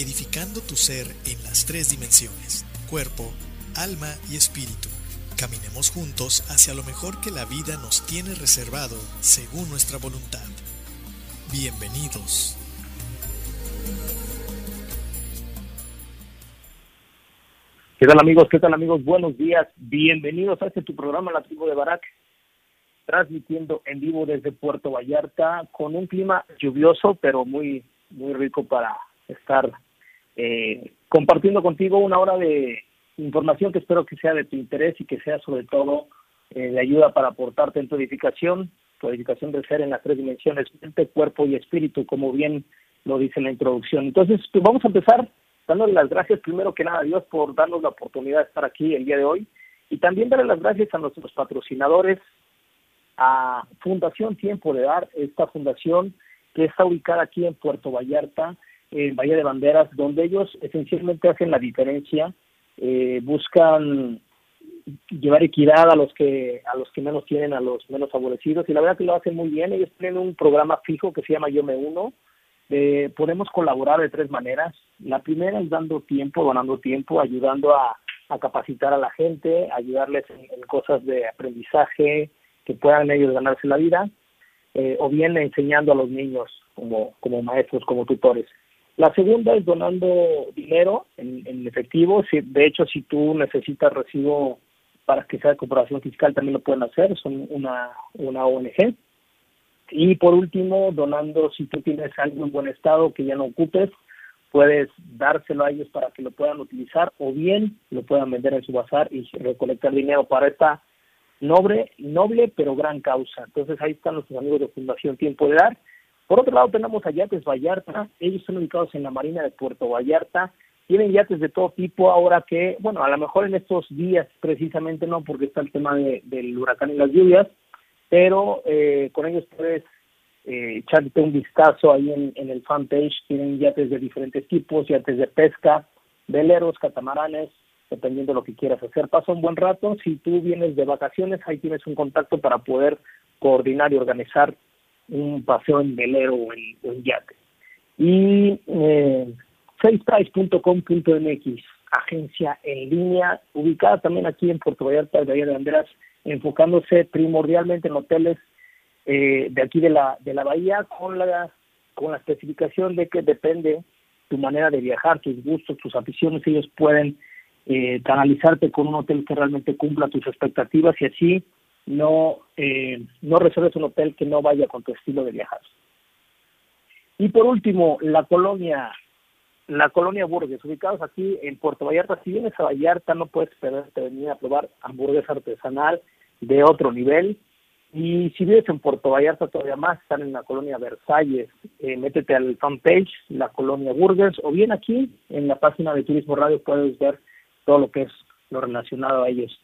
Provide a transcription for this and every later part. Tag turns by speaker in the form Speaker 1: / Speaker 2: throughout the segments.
Speaker 1: edificando tu ser en las tres dimensiones, cuerpo, alma y espíritu. Caminemos juntos hacia lo mejor que la vida nos tiene reservado según nuestra voluntad. Bienvenidos.
Speaker 2: ¿Qué tal amigos? ¿Qué tal amigos? Buenos días. Bienvenidos a este tu programa La Tribu de Barak, transmitiendo en vivo desde Puerto Vallarta con un clima lluvioso, pero muy muy rico para estar eh, compartiendo contigo una hora de información que espero que sea de tu interés y que sea sobre todo eh, de ayuda para aportarte en tu edificación, tu edificación del ser en las tres dimensiones, mente, cuerpo y espíritu, como bien lo dice en la introducción. Entonces, pues vamos a empezar dándole las gracias primero que nada a Dios por darnos la oportunidad de estar aquí el día de hoy y también darle las gracias a nuestros patrocinadores, a Fundación Tiempo de Dar, esta fundación que está ubicada aquí en Puerto Vallarta, en Bahía de Banderas, donde ellos esencialmente hacen la diferencia, eh, buscan llevar equidad a los que a los que menos tienen, a los menos favorecidos y la verdad que lo hacen muy bien. Ellos tienen un programa fijo que se llama Yo me uno. Eh, podemos colaborar de tres maneras. La primera es dando tiempo, donando tiempo, ayudando a, capacitar a la gente, ayudarles en, en cosas de aprendizaje que puedan ellos ganarse la vida eh, o bien enseñando a los niños como, como maestros, como tutores. La segunda es donando dinero en, efectivo. Si, de hecho, si tú necesitas recibo para que sea de cooperación fiscal, también lo pueden hacer. Son una, una ONG. Y por último, donando, si tú tienes algo en buen estado que ya no ocupes, puedes dárselo a ellos para que lo puedan utilizar o bien lo puedan vender en su bazar y recolectar dinero para esta noble, noble pero gran causa. Entonces ahí están nuestros amigos de Fundación Tiempo de Dar. Por otro lado tenemos a Yates Vallarta, ellos están ubicados en la Marina de Puerto Vallarta, tienen yates de todo tipo ahora que, bueno, a lo mejor en estos días precisamente no, porque está el tema de, del huracán y las lluvias, pero eh, con ellos puedes eh, echarte un vistazo ahí en, en el fanpage, tienen yates de diferentes tipos, yates de pesca, veleros, catamaranes, dependiendo de lo que quieras hacer. Pasa un buen rato. Si tú vienes de vacaciones, ahí tienes un contacto para poder coordinar y organizar un paseo en velero o en, o en yate. Y eh, faceprice.com.mx, agencia en línea, ubicada también aquí en Puerto Vallarta, de Bahía de Banderas, enfocándose primordialmente en hoteles eh, de aquí de la, de la bahía, con la, con la especificación de que depende tu manera de viajar, tus gustos, tus aficiones, ellos pueden eh, canalizarte con un hotel que realmente cumpla tus expectativas y así no eh, no reserves un hotel que no vaya con tu estilo de viajar. Y por último, la colonia la colonia Burgues, ubicados aquí en Puerto Vallarta. Si vienes a Vallarta, no puedes perderte venir a probar hamburguesa artesanal de otro nivel. Y si vives en Puerto Vallarta, todavía más, están en la colonia Versalles. Eh, métete al fanpage, la colonia Burgues, o bien aquí en la página de Turismo Radio puedes ver todo lo que es lo relacionado a ellos.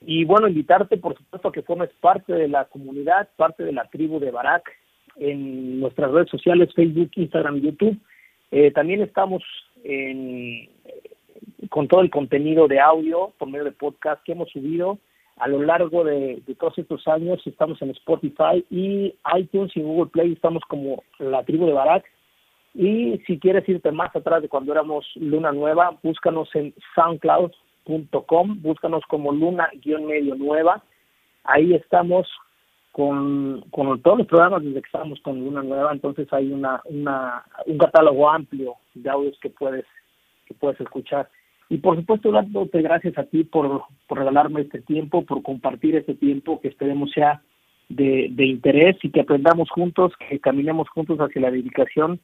Speaker 2: Y bueno, invitarte, por supuesto, a que formes parte de la comunidad, parte de la tribu de Barak, en nuestras redes sociales, Facebook, Instagram, YouTube. Eh, también estamos en, con todo el contenido de audio por medio de podcast que hemos subido a lo largo de, todos estos años. Estamos en Spotify y iTunes y Google Play, estamos como la tribu de Barak. Y si quieres irte más atrás de cuando éramos Luna Nueva, búscanos en soundcloud.com, búscanos como Luna-medio Nueva. Ahí estamos con, con todos los programas desde que estamos con Luna Nueva, entonces hay una, una, un catálogo amplio de audios que puedes, que puedes escuchar. Y por supuesto, dándote gracias a ti por, por regalarme este tiempo, por compartir este tiempo que esperemos sea de, de interés y que aprendamos juntos, que caminemos juntos hacia la dedicación,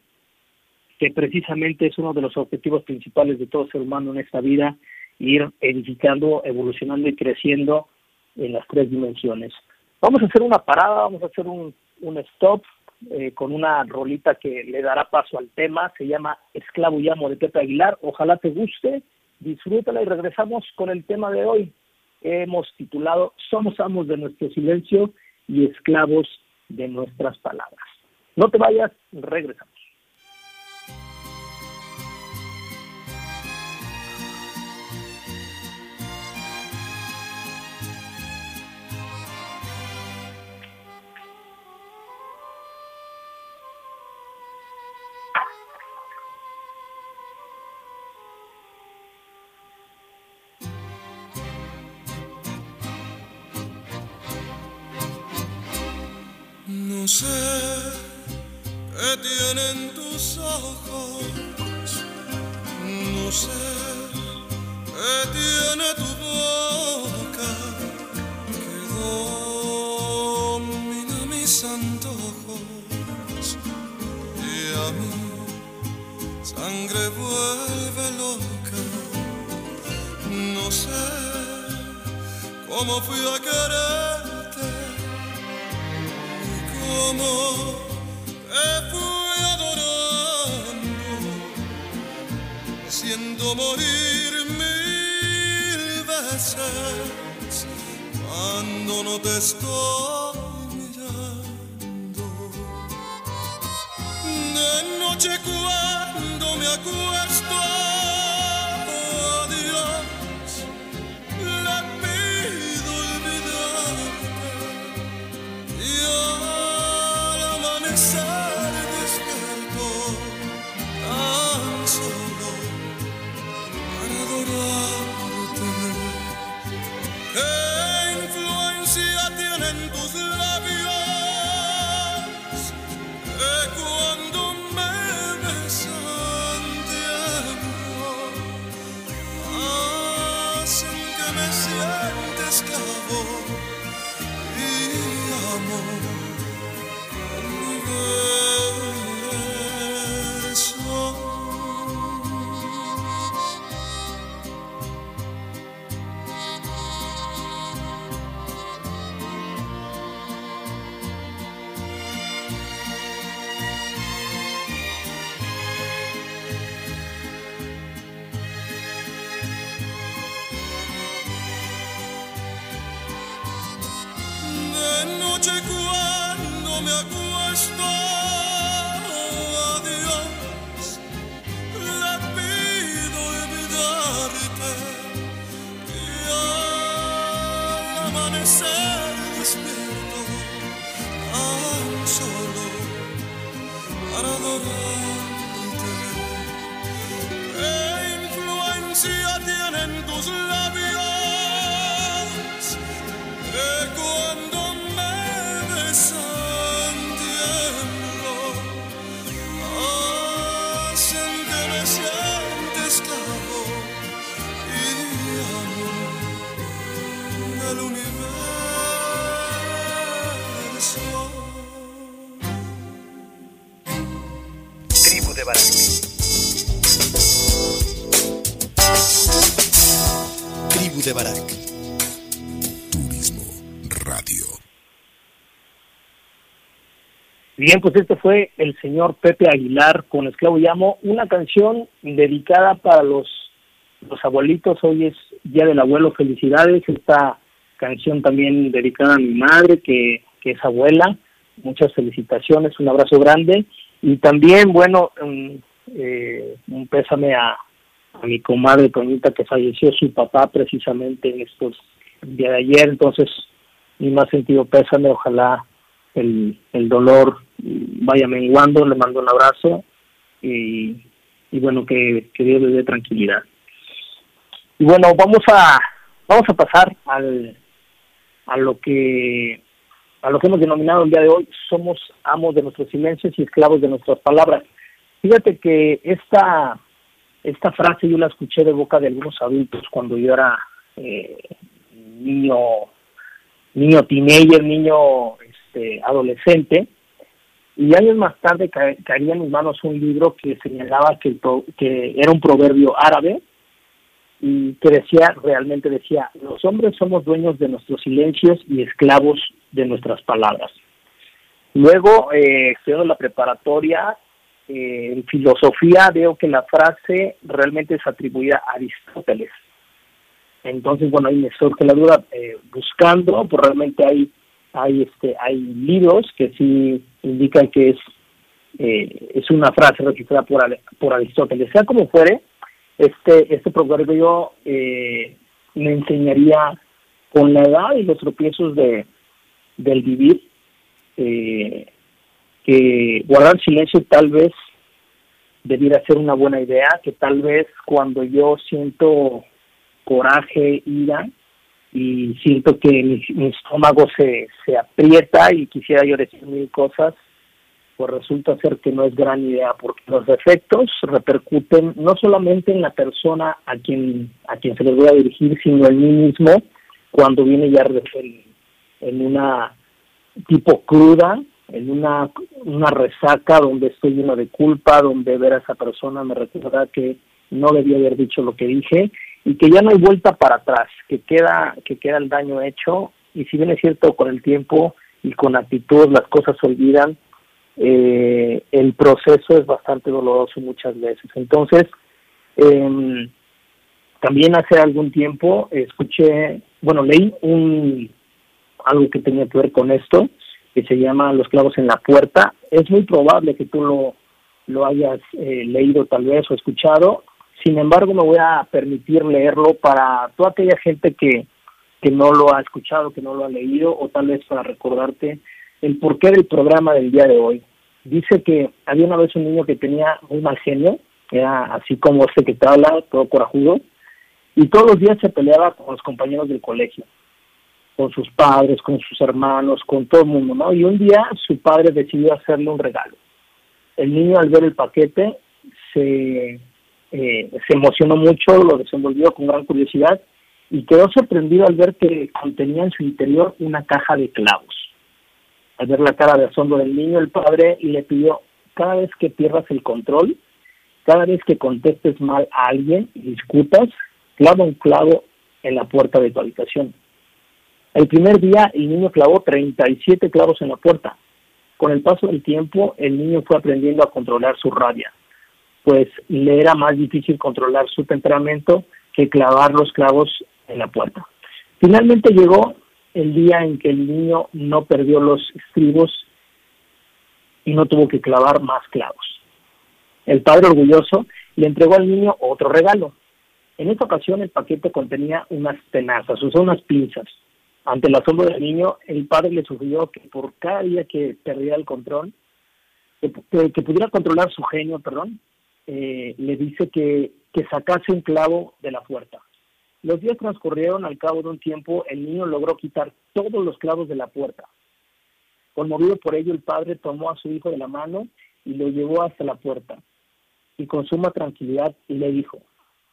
Speaker 2: que precisamente es uno de los objetivos principales de todo ser humano en esta vida, ir edificando, evolucionando y creciendo en las tres dimensiones. Vamos a hacer una parada, vamos a hacer un, stop eh, con una rolita que le dará paso al tema, se llama Esclavo y Amo de Pepe Aguilar, ojalá te guste disfrútala y regresamos con el tema de hoy. Hemos titulado Somos amos de nuestro silencio y esclavos de nuestras palabras. No te vayas, regresamos.
Speaker 3: Cómo fui a querer como te fui adorando, siento morir mil veces cuando no te estoy mirando. De noche cuando me acuesto noche cuando me acuerdo.
Speaker 2: Bien, pues este fue el señor Pepe Aguilar con Esclavo Llamo, una canción dedicada para los, los abuelitos. Hoy es Día del Abuelo, felicidades. Esta canción también dedicada a mi madre, que, que es abuela. Muchas felicitaciones, un abrazo grande. Y también, bueno, un, eh, un pésame a, a mi comadre Toñita que falleció su papá precisamente en estos día de ayer, entonces mi más sentido pésame, ojalá el, el dolor vaya menguando, le mando un abrazo y, y bueno, que, que Dios le dé tranquilidad. Y bueno, vamos a vamos a pasar al a lo que a lo que hemos denominado el día de hoy, somos amos de nuestros silencios y esclavos de nuestras palabras. Fíjate que esta esta frase yo la escuché de boca de algunos adultos cuando yo era eh, niño niño teenager, niño este, adolescente, y años más tarde caería en mis manos un libro que señalaba que, que era un proverbio árabe y que decía, realmente decía, los hombres somos dueños de nuestros silencios y esclavos de nuestras palabras. Luego, eh, estudiando la preparatoria, eh, en filosofía veo que la frase realmente es atribuida a Aristóteles. Entonces, bueno, ahí me surge la duda, eh, buscando, pues realmente hay, hay, este, hay libros que sí indican que es, eh, es una frase registrada por, por Aristóteles. Sea como fuere, este, este proverbio eh, me enseñaría con la edad y los tropiezos de, del vivir, eh, que guardar silencio tal vez debiera ser una buena idea, que tal vez cuando yo siento coraje, ira, y siento que mi, estómago se, se aprieta y quisiera yo decir mil cosas, pues resulta ser que no es gran idea, porque los efectos repercuten no solamente en la persona a quien, a quien se les voy a dirigir, sino en mí mismo, cuando viene ya en, en una tipo cruda, en una, una resaca donde estoy lleno de culpa, donde ver a esa persona me recuerda que no debía haber dicho lo que dije y que ya no hay vuelta para atrás, que queda, que queda el daño hecho y si bien es cierto con el tiempo y con actitud las cosas se olvidan, eh, el proceso es bastante doloroso muchas veces. Entonces, eh, también hace algún tiempo escuché, bueno, leí un algo que tenía que ver con esto, que se llama Los clavos en la puerta. Es muy probable que tú lo, lo hayas eh, leído tal vez o escuchado. Sin embargo, me voy a permitir leerlo para toda aquella gente que, que no lo ha escuchado, que no lo ha leído, o tal vez para recordarte el porqué del programa del día de hoy. Dice que había una vez un niño que tenía muy mal genio, era así como este que te habla, todo corajudo, y todos los días se peleaba con los compañeros del colegio, con sus padres, con sus hermanos, con todo el mundo, ¿no? Y un día su padre decidió hacerle un regalo. El niño al ver el paquete se eh, se emocionó mucho, lo desenvolvió con gran curiosidad y quedó sorprendido al ver que contenía en su interior una caja de clavos. Al ver la cara de asombro del niño, el padre le pidió, cada vez que pierdas el control, cada vez que contestes mal a alguien y discutas, clava un clavo en la puerta de tu habitación. El primer día el niño clavó 37 clavos en la puerta. Con el paso del tiempo, el niño fue aprendiendo a controlar su rabia pues le era más difícil controlar su temperamento que clavar los clavos en la puerta. Finalmente llegó el día en que el niño no perdió los estribos y no tuvo que clavar más clavos. El padre orgulloso le entregó al niño otro regalo. En esta ocasión el paquete contenía unas tenazas, o sea, unas pinzas. Ante el asombro del niño, el padre le sugirió que por cada día que perdiera el control, que, pudiera controlar su genio, perdón, eh, le dice que, que sacase un clavo de la puerta. Los días transcurrieron, al cabo de un tiempo el niño logró quitar todos los clavos de la puerta. Conmovido por ello, el padre tomó a su hijo de la mano y lo llevó hasta la puerta. Y con suma tranquilidad le dijo,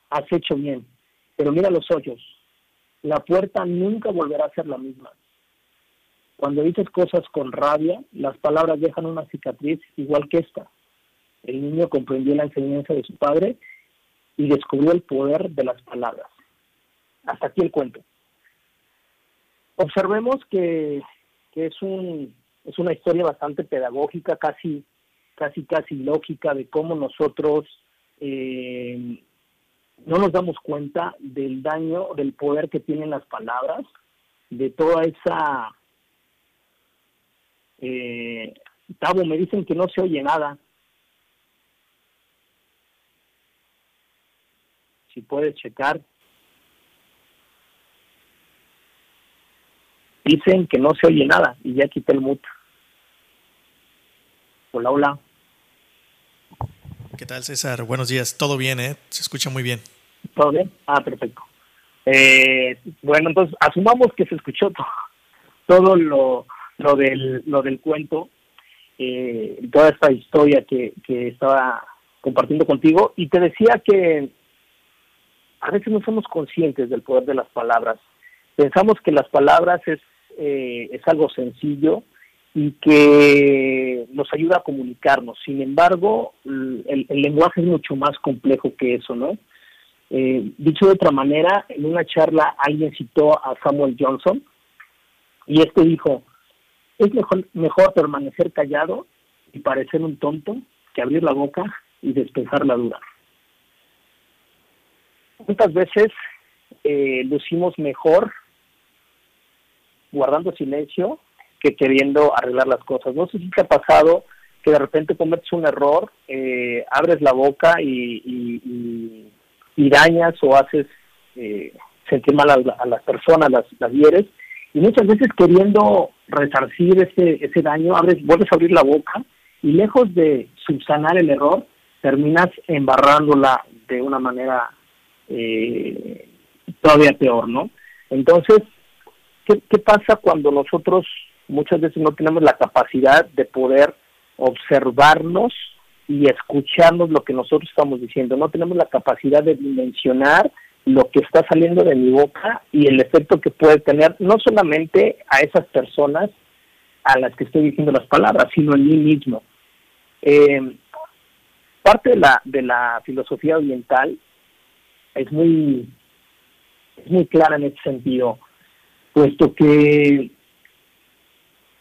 Speaker 2: has hecho bien, pero mira los hoyos, la puerta nunca volverá a ser la misma. Cuando dices cosas con rabia, las palabras dejan una cicatriz igual que esta. El niño comprendió la enseñanza de su padre y descubrió el poder de las palabras. Hasta aquí el cuento. Observemos que, es un es una historia bastante pedagógica, casi casi casi lógica de cómo nosotros eh, no nos damos cuenta del daño, del poder que tienen las palabras, de toda esa eh, Tabo, me dicen que no se oye nada. si puedes checar. Dicen que no se oye nada y ya quité el mute. Hola, hola.
Speaker 1: ¿Qué tal, César? Buenos días. Todo bien, ¿eh? Se escucha muy bien.
Speaker 2: ¿Todo bien? Ah, perfecto. Eh, bueno, entonces asumamos que se escuchó todo, lo, lo, del, lo del cuento, eh, toda esta historia que, que estaba compartiendo contigo y te decía que a veces no somos conscientes del poder de las palabras. Pensamos que las palabras es, eh, es algo sencillo y que nos ayuda a comunicarnos. Sin embargo, el, lenguaje es mucho más complejo que eso, ¿no? Eh, dicho de otra manera, en una charla alguien citó a Samuel Johnson y este dijo, es mejor, permanecer callado y parecer un tonto que abrir la boca y despejar la duda. ¿Cuántas veces eh, lucimos mejor guardando silencio que queriendo arreglar las cosas? No sé si te ha pasado que de repente cometes un error, eh, abres la boca y, y, y, dañas o haces eh, sentir mal a, las personas, las, las hieres, y muchas veces queriendo resarcir ese, ese daño, abres, vuelves a abrir la boca y lejos de subsanar el error, terminas embarrándola de una manera eh, todavía peor, ¿no? Entonces, ¿qué, ¿qué pasa cuando nosotros muchas veces no tenemos la capacidad de poder observarnos y escucharnos lo que nosotros estamos diciendo? No tenemos la capacidad de dimensionar lo que está saliendo de mi boca y el efecto que puede tener no solamente a esas personas a las que estoy diciendo las palabras, sino en mí mismo. Eh, parte de la, de la filosofía oriental es muy, es muy clara en ese sentido, puesto que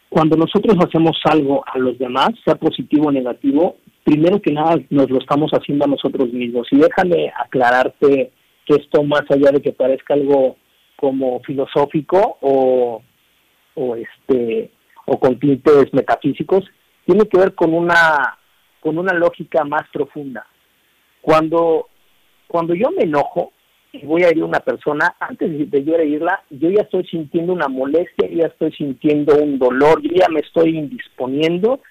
Speaker 2: cuando nosotros hacemos algo a los demás, sea positivo o negativo, primero que nada nos lo estamos haciendo a nosotros mismos. Y déjame aclararte que esto más allá de que parezca algo como filosófico o, o este o con tintes metafísicos, tiene que ver con una con una lógica más profunda. Cuando cuando yo me enojo y voy a herir a una persona, antes de yo herirla, yo ya estoy sintiendo una molestia, ya estoy sintiendo un dolor, yo ya me estoy indisponiendo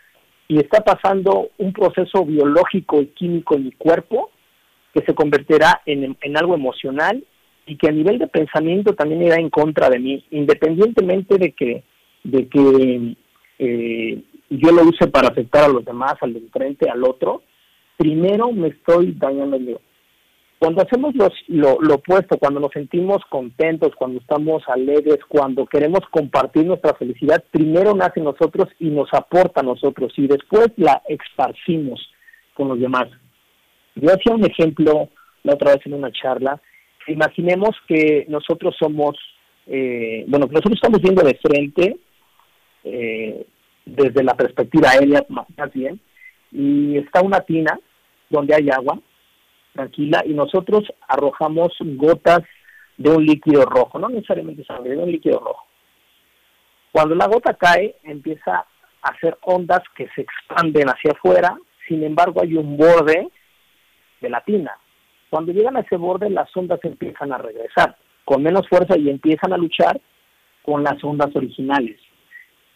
Speaker 2: y está pasando un proceso biológico y químico en mi cuerpo que se convertirá en, en algo emocional y que a nivel de pensamiento también irá en contra de mí, independientemente de que, de que eh, yo lo use para afectar a los demás, al de enfrente, al otro, primero me estoy dañando yo. Cuando hacemos los, lo, opuesto, cuando nos sentimos contentos, cuando estamos alegres, cuando queremos compartir nuestra felicidad, primero nace nosotros y nos aporta a nosotros y después la esparcimos con los demás. Yo hacía un ejemplo la otra vez en una charla. Imaginemos que nosotros somos, eh, bueno, nosotros estamos viendo de frente, eh, desde la perspectiva aérea más bien, y está una tina donde hay agua, tranquila y nosotros arrojamos gotas de un líquido rojo, no necesariamente sangre, de un líquido rojo. Cuando la gota cae, empieza a hacer ondas que se expanden hacia afuera, sin embargo hay un borde de la tina. Cuando llegan a ese borde, las ondas empiezan a regresar con menos fuerza y empiezan a luchar con las ondas originales.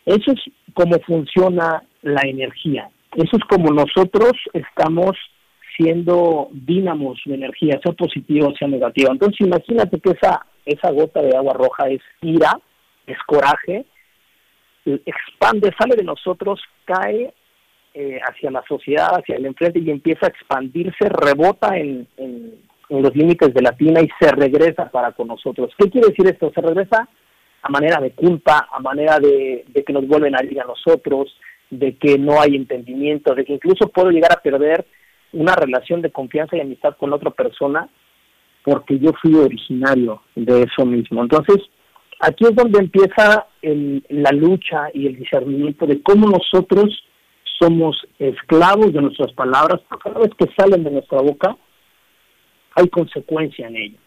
Speaker 2: Eso es como funciona la energía. Eso es como nosotros estamos siendo dínamos de energía, sea positiva o sea negativa. Entonces imagínate que esa, esa gota de agua roja es ira, es coraje, expande, sale de nosotros, cae eh, hacia la sociedad, hacia el enfrente y empieza a expandirse, rebota en, en, los límites de la tina y se regresa para con nosotros. ¿Qué quiere decir esto? Se regresa a manera de culpa, a manera de, de que nos vuelven a ir a nosotros, de que no hay entendimiento, de que incluso puedo llegar a perder una relación de confianza y amistad con otra persona porque yo fui originario de eso mismo. Entonces, aquí es donde empieza el, la lucha y el discernimiento de cómo nosotros somos esclavos de nuestras palabras, porque cada vez que salen de nuestra boca hay consecuencia en ello.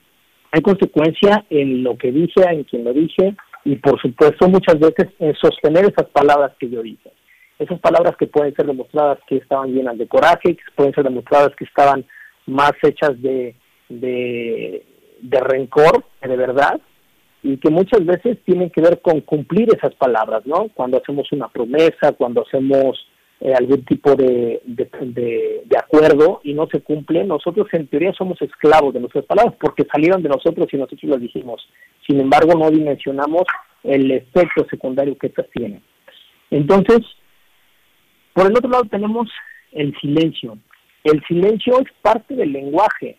Speaker 2: Hay consecuencia en lo que dije, en quien lo dije, y por supuesto muchas veces en sostener esas palabras que yo dije esas palabras que pueden ser demostradas que estaban llenas de coraje, que pueden ser demostradas que estaban más hechas de, de, rencor, de verdad, y que muchas veces tienen que ver con cumplir esas palabras, ¿no? Cuando hacemos una promesa, cuando hacemos eh, algún tipo de, de, de, acuerdo y no se cumple, nosotros en teoría somos esclavos de nuestras palabras porque salieron de nosotros y nosotros las dijimos. Sin embargo, no dimensionamos el efecto secundario que estas tienen. Entonces, por el otro lado tenemos el silencio. El silencio es parte del lenguaje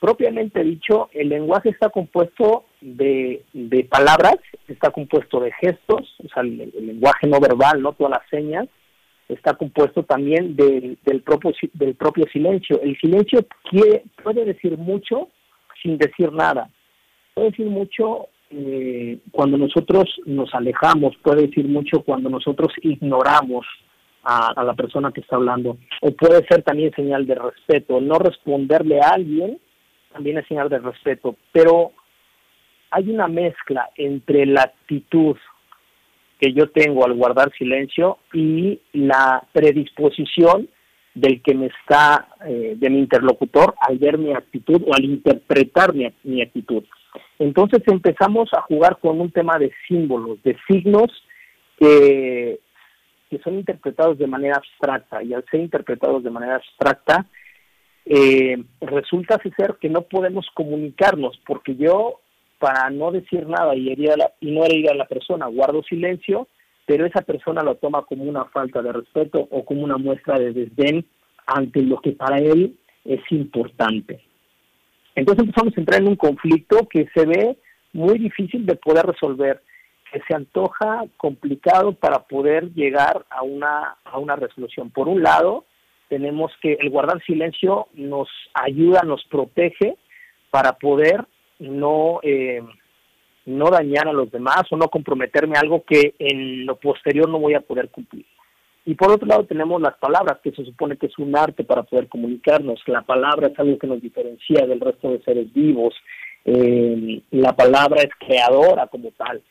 Speaker 2: propiamente dicho, el lenguaje está compuesto de, palabras, está compuesto de gestos, o sea, el, lenguaje no verbal, no todas las señas, está compuesto también del, del, propio, del propio silencio. El silencio quiere, puede decir mucho sin decir nada. Puede decir mucho eh, cuando nosotros nos alejamos, puede decir mucho cuando nosotros ignoramos a, la persona que está hablando, o puede ser también señal de respeto, no responderle a alguien también es señal de respeto, pero hay una mezcla entre la actitud que yo tengo al guardar silencio y la predisposición del que me está, eh, de mi interlocutor, al ver mi actitud o al interpretar mi, mi actitud. Entonces empezamos a jugar con un tema de símbolos, de signos que, que son interpretados de manera abstracta y al ser interpretados de manera abstracta eh, resulta ser que no podemos comunicarnos porque yo para no decir nada y, y no herir a la persona guardo silencio, pero esa persona lo toma como una falta de respeto o como una muestra de desdén ante lo que para él es importante. Entonces empezamos a entrar en un conflicto que se ve muy difícil de poder resolver, se antoja complicado para poder llegar a una, a una resolución. Por un lado, tenemos que el guardar silencio nos ayuda, nos protege para poder no eh, no dañar a los demás o no comprometerme a algo que en lo posterior no voy a poder cumplir. Y por otro lado tenemos las palabras, que se supone que es un arte para poder comunicarnos. La palabra es algo que nos diferencia del resto de seres vivos. Eh, la palabra es creadora como tal.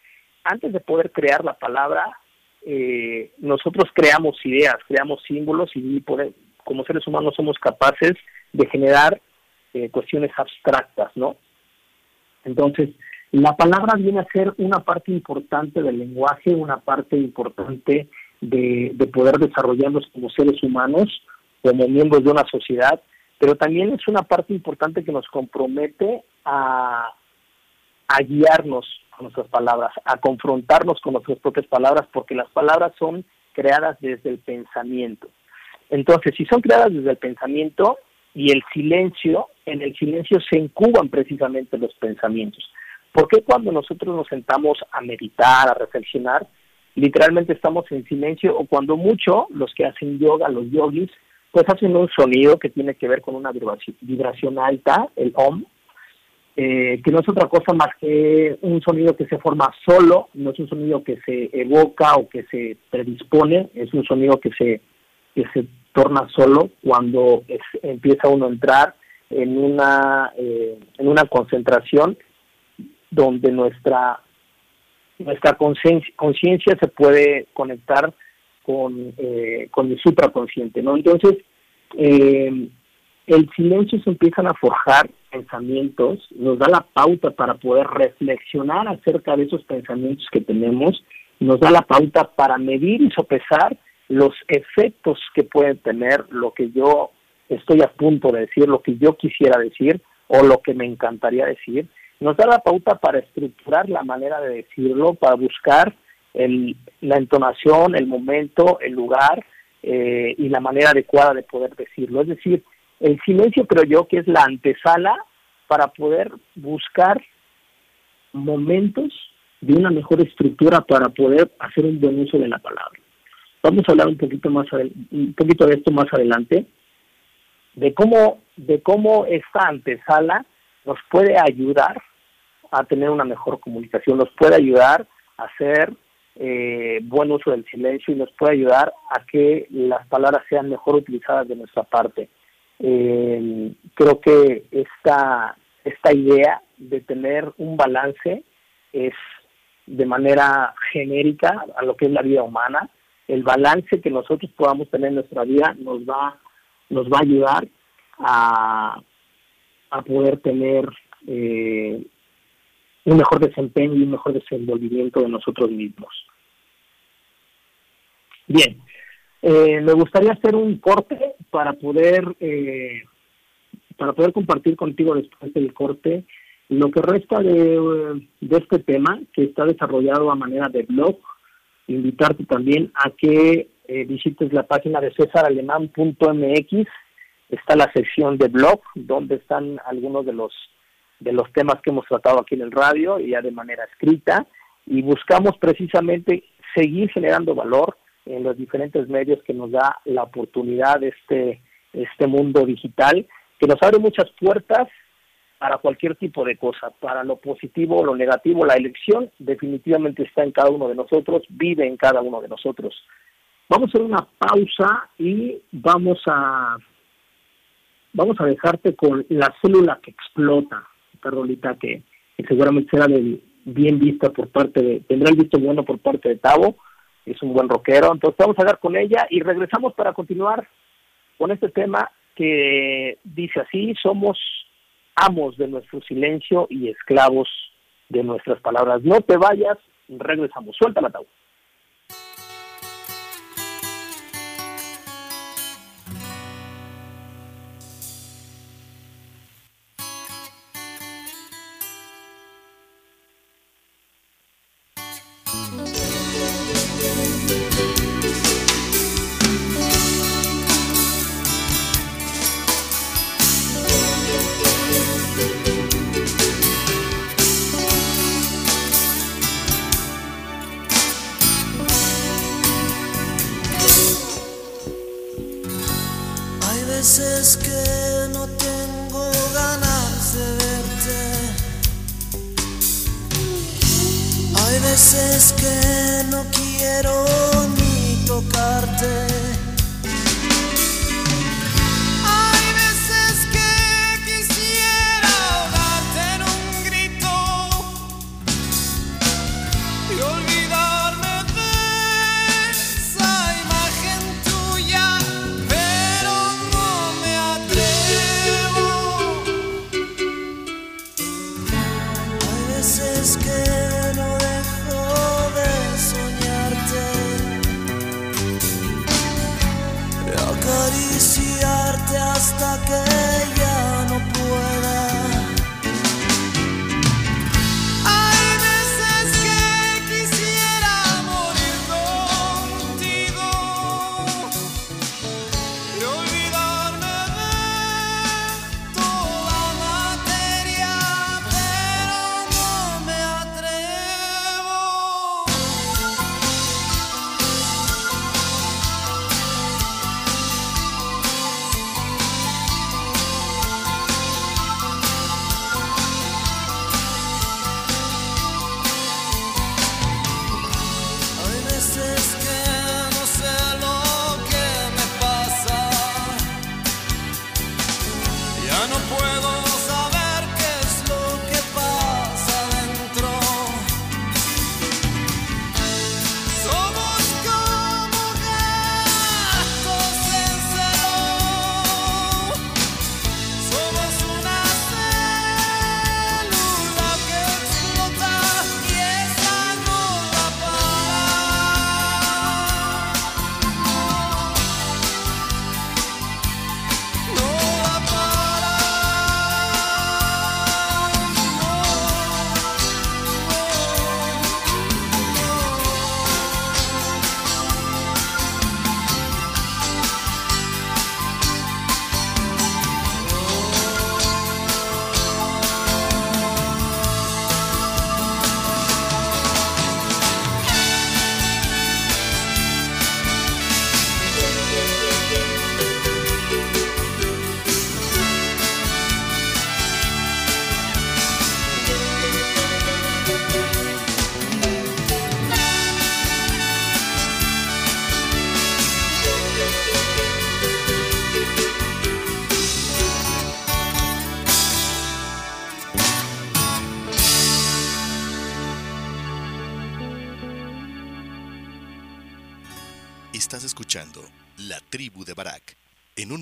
Speaker 2: Antes de poder crear la palabra, eh, nosotros creamos ideas, creamos símbolos y como seres humanos somos capaces de generar eh, cuestiones abstractas, ¿no? Entonces, la palabra viene a ser una parte importante del lenguaje, una parte importante de, de poder desarrollarnos como seres humanos, como miembros de una sociedad, pero también es una parte importante que nos compromete a guiarnos con nuestras palabras, a confrontarnos con nuestras propias palabras, porque las palabras son creadas desde el pensamiento. Entonces, si son creadas desde el pensamiento y el silencio, en el silencio se incuban precisamente los pensamientos. ¿Por qué cuando nosotros nos sentamos a meditar, a reflexionar, literalmente estamos en silencio o cuando mucho los que hacen yoga, los yogis, pues hacen un sonido que tiene que ver con una vibración alta, el OM, eh, que no es otra cosa más que un sonido que se forma solo, no es un sonido que se evoca o que se predispone, es un sonido que se que se torna solo cuando empieza uno a entrar en una eh, en una concentración donde nuestra nuestra conciencia se puede conectar con, eh, con el supraconsciente, ¿no? Entonces, eh, el silencio se empiezan a forjar pensamientos, nos da la pauta para poder reflexionar acerca de esos pensamientos que tenemos, nos da la pauta para medir y sopesar los efectos que puede tener lo que yo estoy a punto de decir, lo que yo quisiera decir o lo que me encantaría decir, nos da la pauta para estructurar la manera de decirlo, para buscar el, la entonación, el momento, el lugar eh, y la manera adecuada de poder decirlo. Es decir, el silencio creo yo que es la antesala para poder buscar momentos de una mejor estructura para poder hacer un buen uso de la palabra. Vamos a hablar un poquito más un poquito de esto más adelante, de cómo de cómo esta antesala nos puede ayudar a tener una mejor comunicación, nos puede ayudar a hacer eh, buen uso del silencio y nos puede ayudar a que las palabras sean mejor utilizadas de nuestra parte. Eh, creo que esta, esta idea de tener un balance es de manera genérica a lo que es la vida humana el balance que nosotros podamos tener en nuestra vida nos va, nos va a ayudar a,
Speaker 4: a poder tener eh, un mejor desempeño y un mejor desenvolvimiento de nosotros mismos. Bien, eh, me gustaría hacer un corte para poder eh, para poder compartir contigo después del corte lo que resta de, de este tema que está desarrollado a manera de blog. Invitarte también a que eh, visites la página de cesaralemán.mx. Está la sección de blog donde están algunos de los de los temas que hemos tratado aquí en el radio y ya de manera escrita y buscamos precisamente seguir generando valor en los diferentes medios que nos da la oportunidad de este este mundo digital que nos abre muchas puertas para cualquier tipo de cosa, para lo positivo o lo negativo, la elección definitivamente está en cada uno de nosotros, vive en cada uno de nosotros. Vamos a hacer una pausa y vamos a vamos a dejarte con la célula que explota, esta rolita que, seguramente será bien vista por parte de, tendrá el visto bueno por parte de Tavo, es un buen rockero, entonces vamos a hablar con ella y regresamos para continuar con este tema que dice así, somos amos de nuestro silencio y esclavos de nuestras palabras. No te vayas, regresamos. Suelta la tabla.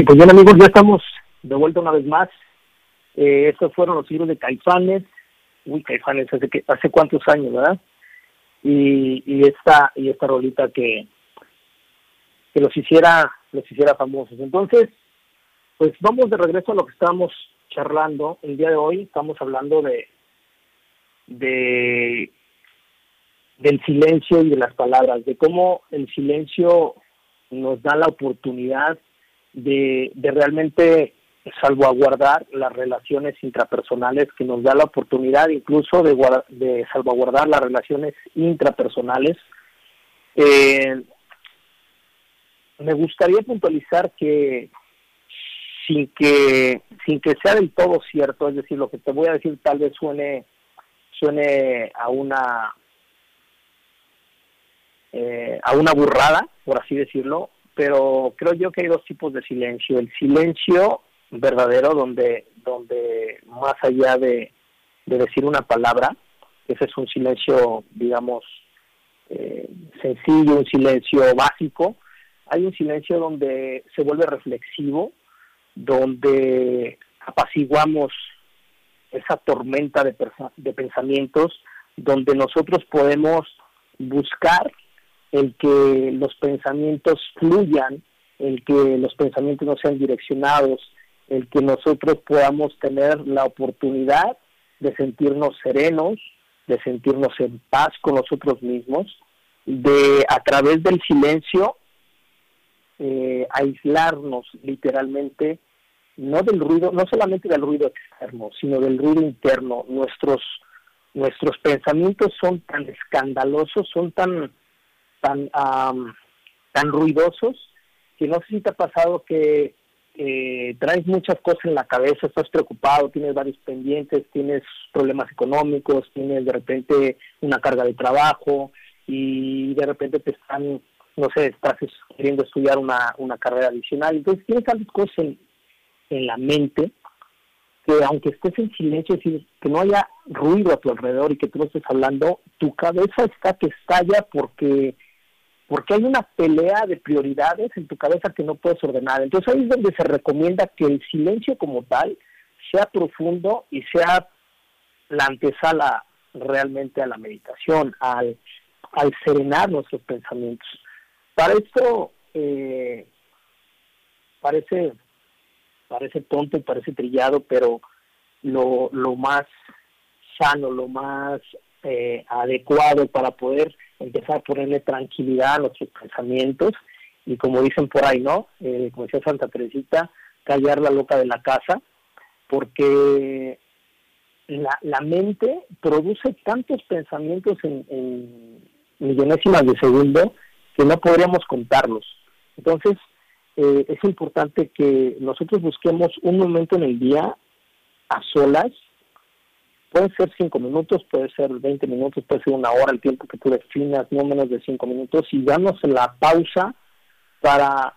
Speaker 2: Y pues bien amigos, ya estamos de vuelta una vez más. Eh, estos fueron los libros de Caifanes. Uy, Caifanes, hace, que, hace cuántos años, ¿verdad? Y, y esta y esta rolita que, que los hiciera los hiciera famosos. Entonces, pues vamos de regreso a lo que estábamos charlando el día de hoy. Estamos hablando de de del silencio y de las palabras, de cómo el silencio nos da la oportunidad de, realmente salvaguardar las relaciones intrapersonales, que nos da la oportunidad incluso de, de salvaguardar las relaciones intrapersonales. Eh, me gustaría puntualizar que sin que sin que sea del todo cierto, es decir, lo que te voy a decir tal vez suene suene a una eh, a una burrada, por así decirlo, pero creo yo que hay dos tipos de silencio. El silencio verdadero, donde, donde más allá de, decir una palabra, ese es un silencio, digamos, eh, sencillo, un silencio básico. Hay un silencio donde se vuelve reflexivo, donde apaciguamos esa tormenta de, de pensamientos, donde nosotros podemos buscar el que los pensamientos fluyan, el que los pensamientos no sean direccionados, el que nosotros podamos tener la oportunidad de sentirnos serenos, de sentirnos en paz con nosotros mismos, de a través del silencio eh, aislarnos literalmente, no del ruido, no solamente del ruido externo, sino del ruido interno. Nuestros, nuestros pensamientos son tan escandalosos, son tan tan, tan ruidosos que no sé si te ha pasado que eh, traes muchas cosas en la cabeza, estás preocupado, tienes varios pendientes, tienes problemas económicos, tienes de repente una carga de trabajo y de repente te están, no sé, estás queriendo estudiar una, una carrera adicional. Entonces tienes tantas cosas en, en la mente que aunque estés en silencio, es decir, que no haya ruido a tu alrededor y que tú no estés hablando, tu cabeza está que estalla porque porque hay una pelea de prioridades en tu cabeza que no puedes ordenar. Entonces ahí es donde se recomienda que el silencio como tal sea profundo y sea la antesala realmente a la meditación, al, al serenar nuestros pensamientos. Para esto eh, parece parece tonto y parece trillado, pero lo, lo más sano, lo más eh, adecuado para poder empezar a ponerle tranquilidad a nuestros pensamientos y como dicen por ahí, ¿no? Eh, como decía Santa Teresita, callar la loca de la casa, porque la, la mente produce tantos pensamientos en, en millonésimas de segundo que no podríamos contarlos. Entonces, eh, es importante que nosotros busquemos un momento en el día a solas Puede ser cinco minutos, puede ser 20 minutos, puede ser una hora, el tiempo que tú definas, no menos de cinco minutos, y darnos la pausa para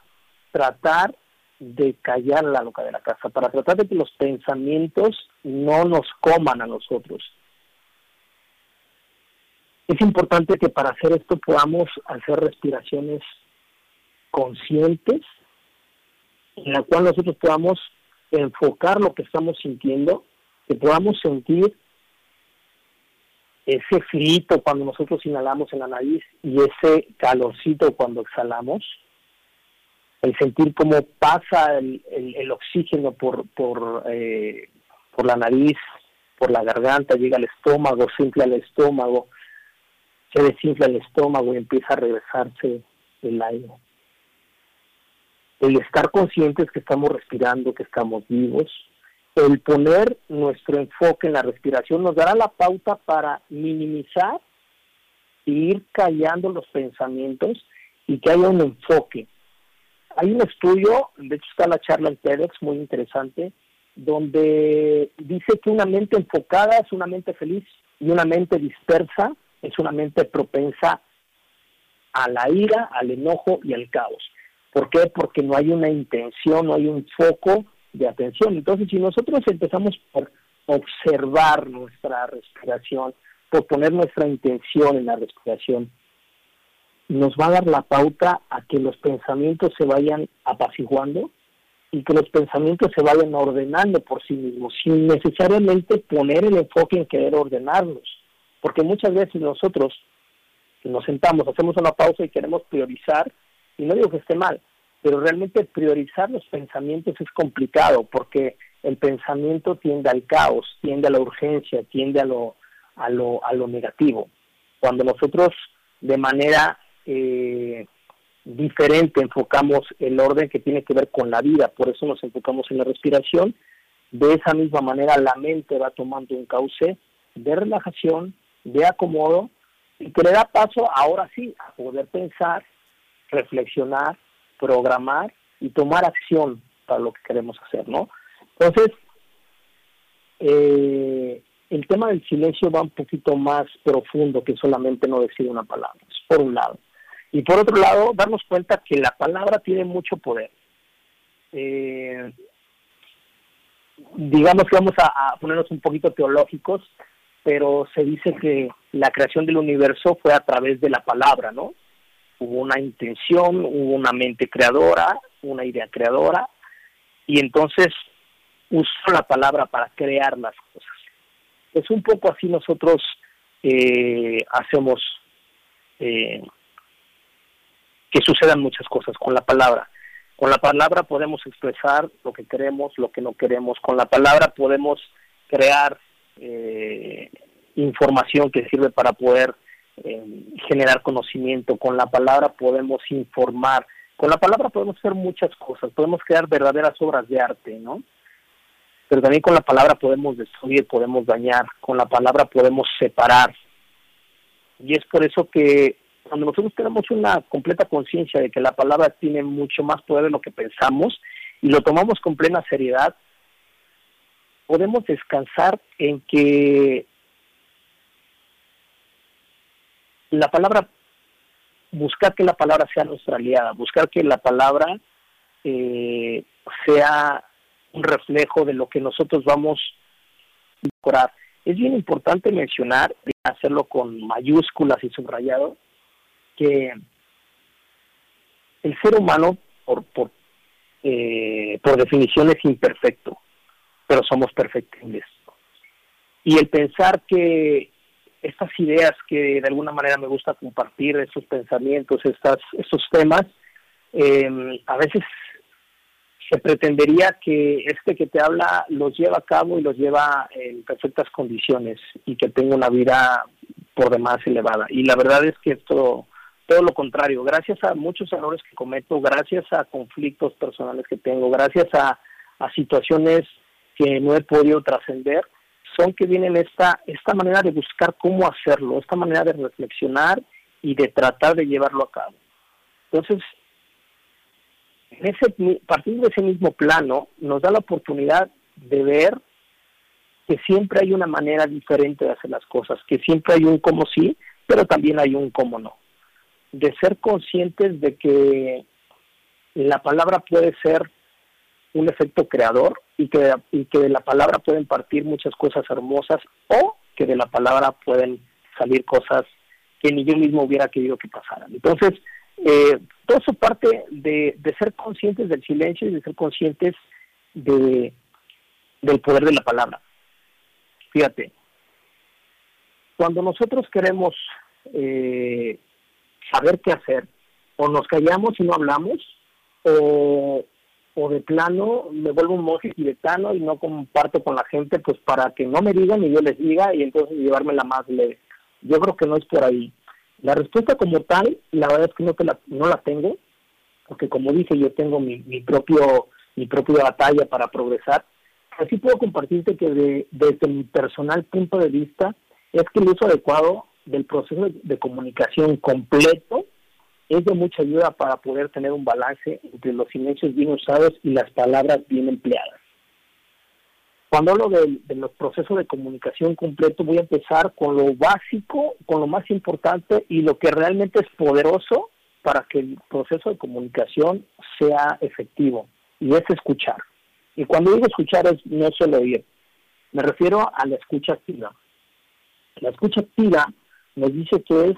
Speaker 2: tratar de callar la loca de la casa, para tratar de que los pensamientos no nos coman a nosotros. Es importante que para hacer esto podamos hacer respiraciones conscientes, en la cual nosotros podamos enfocar lo que estamos sintiendo, que podamos sentir ese frito cuando nosotros inhalamos en la nariz y ese calorcito cuando exhalamos, el sentir cómo pasa el, el, oxígeno por, por, eh, por la nariz, por la garganta, llega al estómago, se infla el estómago, se desinfla el estómago y empieza a regresarse el aire. El estar conscientes que estamos respirando, que estamos vivos, el poner nuestro enfoque en la respiración nos dará la pauta para minimizar e ir callando los pensamientos y que haya un enfoque. Hay un estudio, de hecho está la charla en TEDx muy interesante, donde dice que una mente enfocada es una mente feliz y una mente dispersa es una mente propensa a la ira, al enojo y al caos. ¿Por qué? Porque no hay una intención, no hay un foco de atención. Entonces, si nosotros empezamos por observar nuestra respiración, por poner nuestra intención en la respiración, nos va a dar la pauta a que los pensamientos se vayan apaciguando y que los pensamientos se vayan ordenando por sí mismos, sin necesariamente poner el enfoque en querer ordenarlos. Porque muchas veces nosotros nos sentamos, hacemos una pausa y queremos priorizar, y no digo que esté mal, pero realmente priorizar los pensamientos es complicado porque el pensamiento tiende al caos, tiende a la urgencia, tiende a lo, a lo, a lo negativo. Cuando nosotros de manera eh, diferente enfocamos el orden que tiene que ver con la vida, por eso nos enfocamos en la respiración, de esa misma manera la mente va tomando un cauce de relajación, de acomodo, y que le da paso ahora sí a poder pensar, reflexionar, programar y tomar acción para lo que queremos hacer, ¿no? Entonces, eh, el tema del silencio va un poquito más profundo que solamente no decir una palabra, por un lado. Y por otro lado, darnos cuenta que la palabra tiene mucho poder. Eh, digamos que vamos a, ponernos un poquito teológicos, pero se dice que la creación del universo fue a través de la palabra, ¿no? Hubo una intención, hubo una mente creadora, una idea creadora, y entonces usó la palabra para crear las cosas. Es un poco así nosotros eh, hacemos eh, que sucedan muchas cosas con la palabra. Con la palabra podemos expresar lo que queremos, lo que no queremos. Con la palabra podemos crear eh, información que sirve para poder eh, generar conocimiento. Con la palabra podemos informar. Con la palabra podemos hacer muchas cosas. Podemos crear verdaderas obras de arte, ¿no? Pero también con la palabra podemos destruir, podemos dañar. Con la palabra podemos separar. Y es por eso que cuando nosotros tenemos una completa conciencia de que la palabra tiene mucho más poder de lo que pensamos y lo tomamos con plena seriedad, podemos descansar en que la palabra, buscar que la palabra sea nuestra aliada, buscar que la palabra eh, sea un reflejo de lo que nosotros vamos a mejorar. Es bien importante mencionar, hacerlo con mayúsculas y subrayado, que el ser humano, por, por, eh, por definición, es imperfecto, pero somos perfectibles. Y el pensar que estas ideas que de alguna manera me gusta compartir, estos pensamientos, estas, estos temas, eh, a veces se pretendería que este que te habla los lleva a cabo y los lleva en perfectas condiciones y que tenga una vida por demás elevada. Y la verdad es que esto todo lo contrario, gracias a muchos errores que cometo, gracias a conflictos personales que tengo, gracias a, situaciones que no he podido trascender, son que vienen esta, esta manera de buscar cómo hacerlo, esta manera de reflexionar y de tratar de llevarlo a cabo. Entonces, en ese, partiendo de ese mismo plano, nos da la oportunidad de ver que siempre hay una manera diferente de hacer las cosas, que siempre hay un como sí, pero también hay un como no de ser conscientes de que la palabra puede ser un efecto creador y que, de la palabra pueden partir muchas cosas hermosas o que de la palabra pueden salir cosas que ni yo mismo hubiera querido que pasaran. Entonces, eh, todo eso parte de, de ser conscientes del silencio y de ser conscientes de, del poder de la palabra. Fíjate, cuando nosotros queremos eh, saber qué hacer. O nos callamos y no hablamos, o, o de plano me vuelvo un monje tibetano y no comparto con la gente pues para que no me digan y yo les diga y entonces llevármela más leve. Yo creo que no es por ahí. La respuesta como tal, la verdad es que no, te la, no la tengo, porque como dije, yo tengo mi, mi propio mi propia batalla para progresar. Así puedo compartirte que de, desde mi personal punto de vista es que el uso adecuado del proceso de comunicación completo es de mucha ayuda para poder tener un balance entre los silencios bien usados y las palabras bien empleadas. Cuando hablo de, los procesos de comunicación completo, voy a empezar con lo básico, con lo más importante y lo que realmente es poderoso para que el proceso de comunicación sea efectivo, y es escuchar. Y cuando digo escuchar es no solo oír, me refiero a la escucha activa. La escucha activa nos dice que es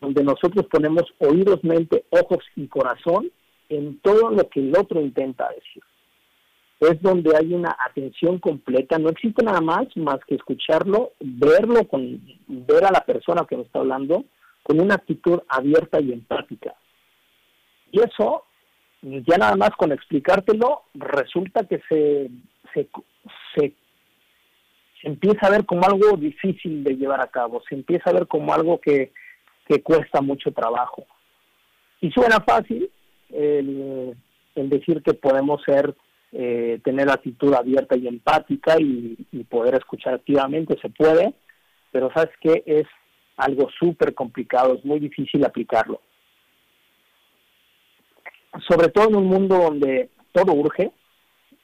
Speaker 2: donde nosotros ponemos oídos, mente, ojos y corazón en todo lo que el otro intenta decir. Es donde hay una atención completa, no existe nada más más que escucharlo, verlo, con, ver a la persona que nos está hablando con una actitud abierta y empática. Y eso, ya nada más con explicártelo, resulta que se, se, se empieza a ver como algo difícil de llevar a cabo, se empieza a ver como algo que, que cuesta mucho trabajo. Y suena fácil el, decir que podemos ser, eh, tener actitud abierta y empática y, poder escuchar activamente, se puede, pero sabes que es algo súper complicado, es muy difícil aplicarlo. Sobre todo en un mundo donde todo urge,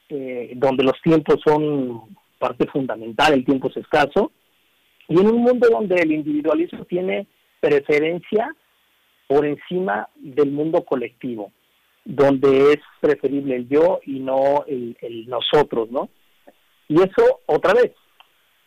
Speaker 2: eh, donde los tiempos son parte fundamental, el tiempo es escaso, y en un mundo donde el individualismo tiene preferencia por encima del mundo colectivo, donde es preferible el yo y no el, nosotros, ¿no? Y eso, otra vez,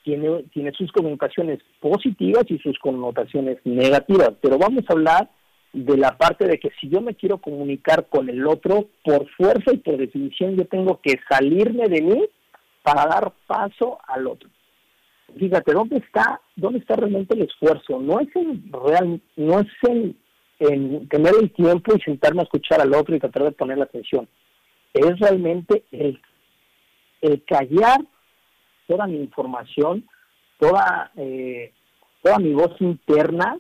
Speaker 2: tiene, tiene sus connotaciones positivas y sus connotaciones negativas, pero vamos a hablar de la parte de que si yo me quiero comunicar con el otro, por fuerza y por definición yo tengo que salirme de mí para dar paso al otro fíjate, ¿dónde está, dónde está realmente el esfuerzo? No es en real, no es en, tener el tiempo y sentarme a escuchar al otro y tratar de poner la atención. Es realmente el, el callar toda mi información, toda, eh, toda mi voz interna,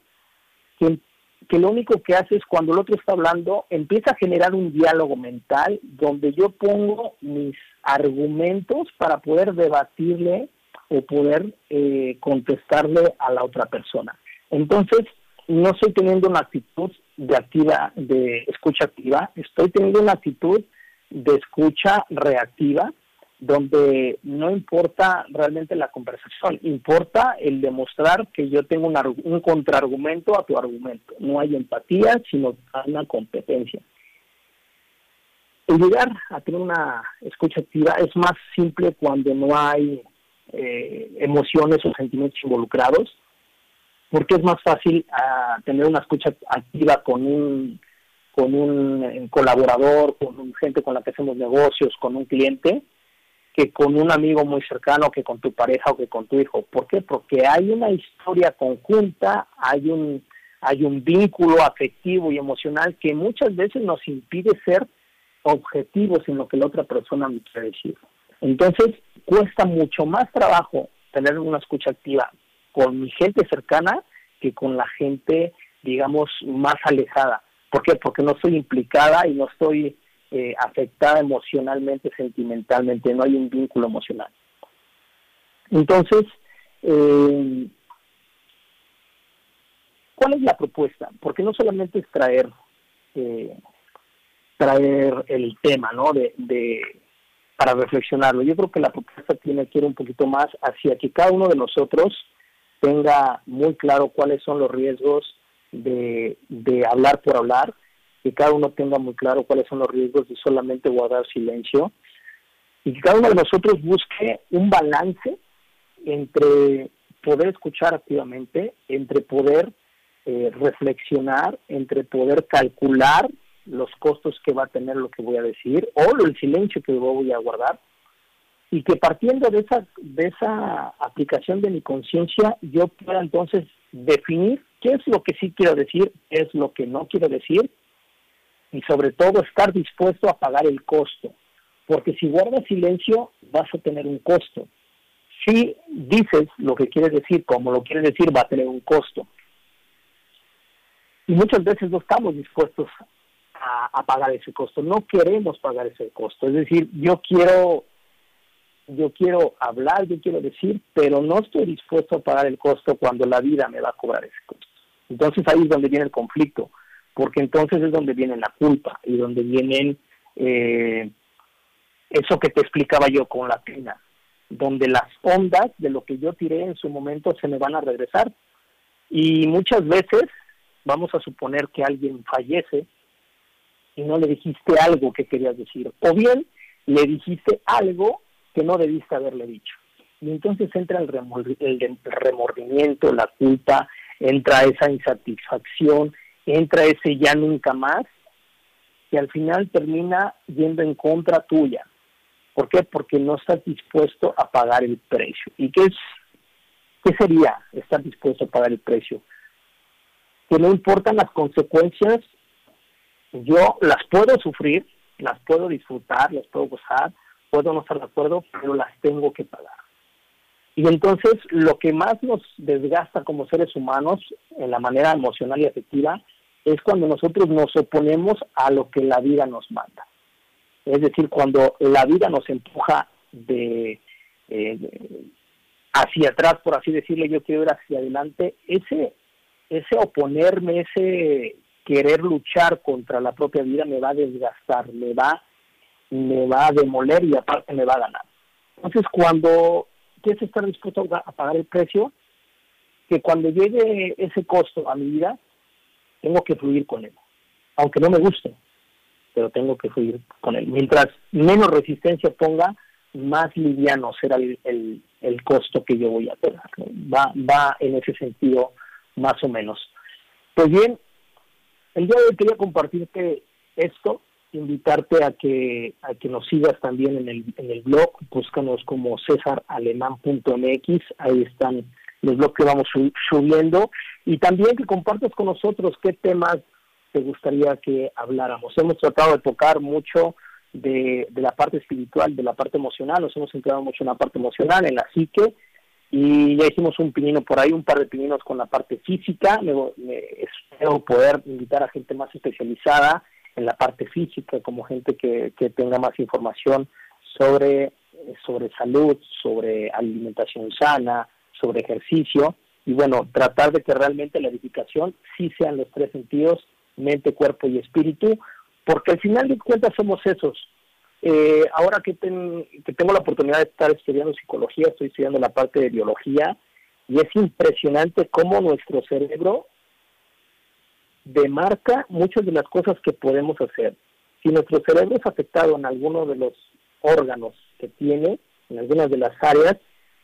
Speaker 2: que, que lo único que hace es cuando el otro está hablando, empieza a generar un diálogo mental donde yo pongo mis argumentos para poder debatirle o poder eh, contestarle a la otra persona. Entonces, no estoy teniendo una actitud de activa, de escucha activa, estoy teniendo una actitud de escucha reactiva, donde no importa realmente la conversación, importa el demostrar que yo tengo un, un contraargumento a tu argumento. No hay empatía, sino una competencia. El llegar a tener una escucha activa es más simple cuando no hay eh, emociones o sentimientos involucrados, porque es más fácil ah, tener una escucha activa con un con un eh, colaborador, con gente con la que hacemos negocios, con un cliente, que con un amigo muy cercano, que con tu pareja o que con tu hijo. ¿Por qué? Porque hay una historia conjunta, hay un hay un vínculo afectivo y emocional que muchas veces nos impide ser objetivos en lo que la otra persona me quiere decir. Entonces, cuesta mucho más trabajo tener una escucha activa con mi gente cercana que con la gente, digamos, más alejada. ¿Por qué? Porque no estoy implicada y no estoy eh, afectada emocionalmente, sentimentalmente, no hay un vínculo emocional. Entonces, eh, ¿cuál es la propuesta? Porque no solamente es traer, eh, traer el tema, ¿no? de, para reflexionarlo. Yo creo que la propuesta tiene que ir un poquito más hacia que cada uno de nosotros tenga muy claro cuáles son los riesgos de, hablar por hablar, que cada uno tenga muy claro cuáles son los riesgos de solamente guardar silencio y que cada uno de nosotros busque un balance entre poder escuchar activamente, entre poder eh, reflexionar, entre poder calcular los costos que va a tener lo que voy a decir o el silencio que voy a guardar y que partiendo de esa de esa aplicación de mi conciencia yo pueda entonces definir qué es lo que sí quiero decir, qué es lo que no quiero decir y sobre todo estar dispuesto a pagar el costo, porque si guardas silencio vas a tener un costo. Si dices lo que quieres decir, como lo quieres decir, va a tener un costo. Y muchas veces no estamos dispuestos a, pagar ese costo, no queremos pagar ese costo. Es decir, yo quiero, yo quiero hablar, yo quiero decir, pero no estoy dispuesto a pagar el costo cuando la vida me va a cobrar ese costo. Entonces ahí es donde viene el conflicto, porque entonces es donde viene la culpa y donde vienen eh, eso que te explicaba yo con la pena, donde las ondas de lo que yo tiré en su momento se me van a regresar. Y muchas veces vamos a suponer que alguien fallece y no le dijiste algo que querías decir, o bien le dijiste algo que no debiste haberle dicho. Y entonces entra el, remordimiento, la culpa, entra esa insatisfacción, entra ese ya nunca más, y al final termina yendo en contra tuya. ¿Por qué? Porque no estás dispuesto a pagar el precio. ¿Y qué es qué sería estar dispuesto a pagar el precio? Que no importan las consecuencias yo las puedo sufrir, las puedo disfrutar, las puedo gozar, puedo no estar de acuerdo, pero las tengo que pagar. Y entonces lo que más nos desgasta como seres humanos en la manera emocional y afectiva es cuando nosotros nos oponemos a lo que la vida nos manda. Es decir, cuando la vida nos empuja de, eh, hacia atrás, por así decirlo, yo quiero ir hacia adelante, ese, ese oponerme, ese querer luchar contra la propia vida me va a desgastar, me va, me va a demoler y aparte me va a ganar. Entonces, cuando quieres estar dispuesto a pagar el precio, que cuando llegue ese costo a mi vida, tengo que fluir con él, aunque no me guste, pero tengo que fluir con él. Mientras menos resistencia ponga, más liviano será el, el, costo que yo voy a tener. Va, va en ese sentido más o menos. Pues bien, el día de hoy quería compartirte esto, invitarte a que a que nos sigas también en el, en el blog, búscanos como cesaralemán.mx, ahí están los blogs que vamos subiendo, y también que compartas con nosotros qué temas te gustaría que habláramos. Hemos tratado de tocar mucho de, de la parte espiritual, de la parte emocional, nos hemos centrado mucho en la parte emocional, en la psique, y ya hicimos un pinino por ahí, un par de pininos con la parte física. Luego espero poder invitar a gente más especializada en la parte física, como gente que, que tenga más información sobre, sobre salud, sobre alimentación sana, sobre ejercicio. Y bueno, tratar de que realmente la edificación sí sean los tres sentidos, mente, cuerpo y espíritu, porque al final de cuentas somos esos, eh, ahora que, que tengo la oportunidad de estar estudiando psicología, estoy estudiando la parte de biología y es impresionante cómo nuestro cerebro demarca muchas de las cosas que podemos hacer. Si nuestro cerebro es afectado en alguno de los órganos que tiene, en algunas de las áreas,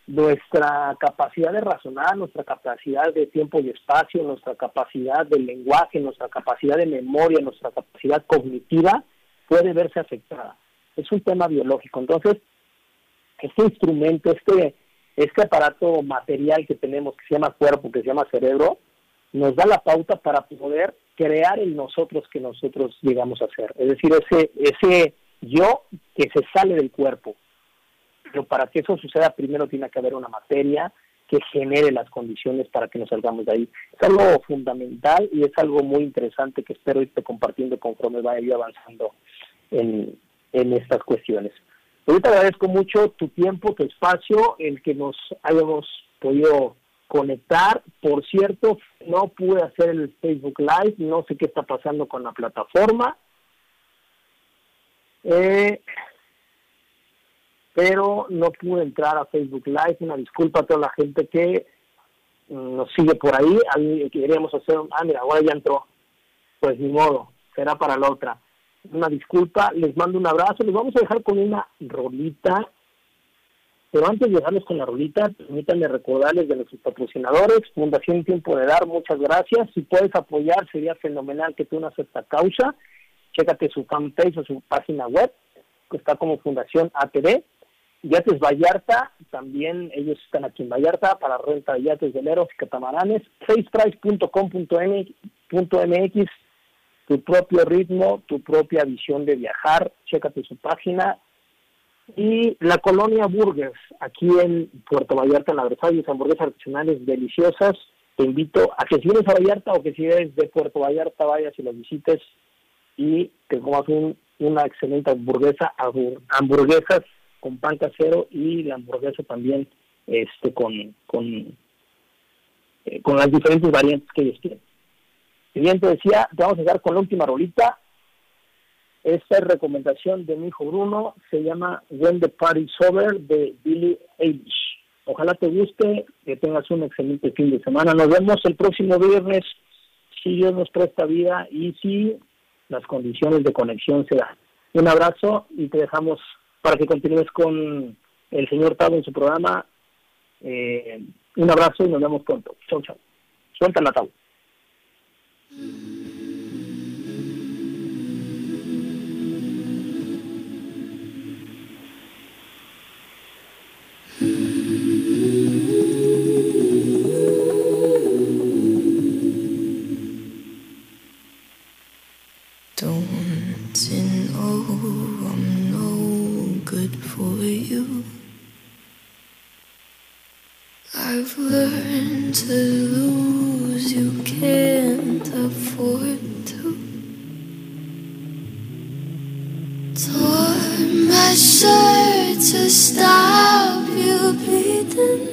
Speaker 2: nuestra capacidad de razonar, nuestra capacidad de tiempo y espacio, nuestra capacidad de lenguaje, nuestra capacidad de memoria, nuestra capacidad cognitiva puede verse afectada es un tema biológico. Entonces, este instrumento, este, este aparato material que tenemos, que se llama cuerpo, que se llama cerebro, nos da la pauta para poder crear el nosotros que nosotros llegamos a ser. Es decir, ese, ese yo que se sale del cuerpo. Pero para que eso suceda, primero tiene que haber una materia que genere las condiciones para que nos salgamos de ahí. Es algo fundamental y es algo muy interesante que espero irte compartiendo conforme vaya avanzando en, en estas cuestiones. Yo te agradezco mucho tu tiempo, tu espacio, el que nos hayamos podido conectar. Por cierto, no pude hacer el Facebook Live, no sé qué está pasando con la plataforma. Eh, pero no pude entrar a Facebook Live. Una disculpa a toda la gente que nos sigue por ahí. queríamos hacer, ah, mira, ahora ya entró. Pues ni modo, será para la otra una disculpa, les mando un abrazo, les vamos a dejar con una rolita, pero antes de dejarles con la rolita, permítanme recordarles de nuestros patrocinadores, Fundación Tiempo de Dar, muchas gracias, si puedes apoyar sería fenomenal que tú unas esta causa, chécate su fanpage o su página web, que está como Fundación ATV, Yates Vallarta, también ellos están aquí en Vallarta para renta de yates, veleros y catamaranes, faceprice.com.mx tu propio ritmo, tu propia visión de viajar. Chécate su página. Y la colonia Burgers, aquí en Puerto Vallarta, en la Versalles, hamburguesas artesanales deliciosas. Te invito a que si vienes a Vallarta o que si eres de Puerto Vallarta vayas y los visites y te comas un, una excelente hamburguesa, hamburguesas con pan casero y la hamburguesa también este con con, eh, con las diferentes variantes que ellos tienen. Y bien te decía, te vamos a dar con la última rolita. Esta es recomendación de mi hijo Bruno, se llama When the Party's Over de Billy Eilish. Ojalá te guste, que tengas un excelente fin de semana. Nos vemos el próximo viernes, si Dios nos presta vida y si las condiciones de conexión se dan. Un abrazo y te dejamos para que continúes con el señor Tavo en su programa. Eh, un abrazo y nos vemos pronto. Chau, chau. Suelta la Tavo.
Speaker 5: Oh, I've learned to lose, you can't afford to. Tore my shirt to stop you bleeding.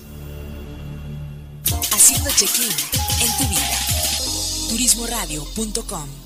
Speaker 4: Haciendo check-in en tu vida. Turismoradio.com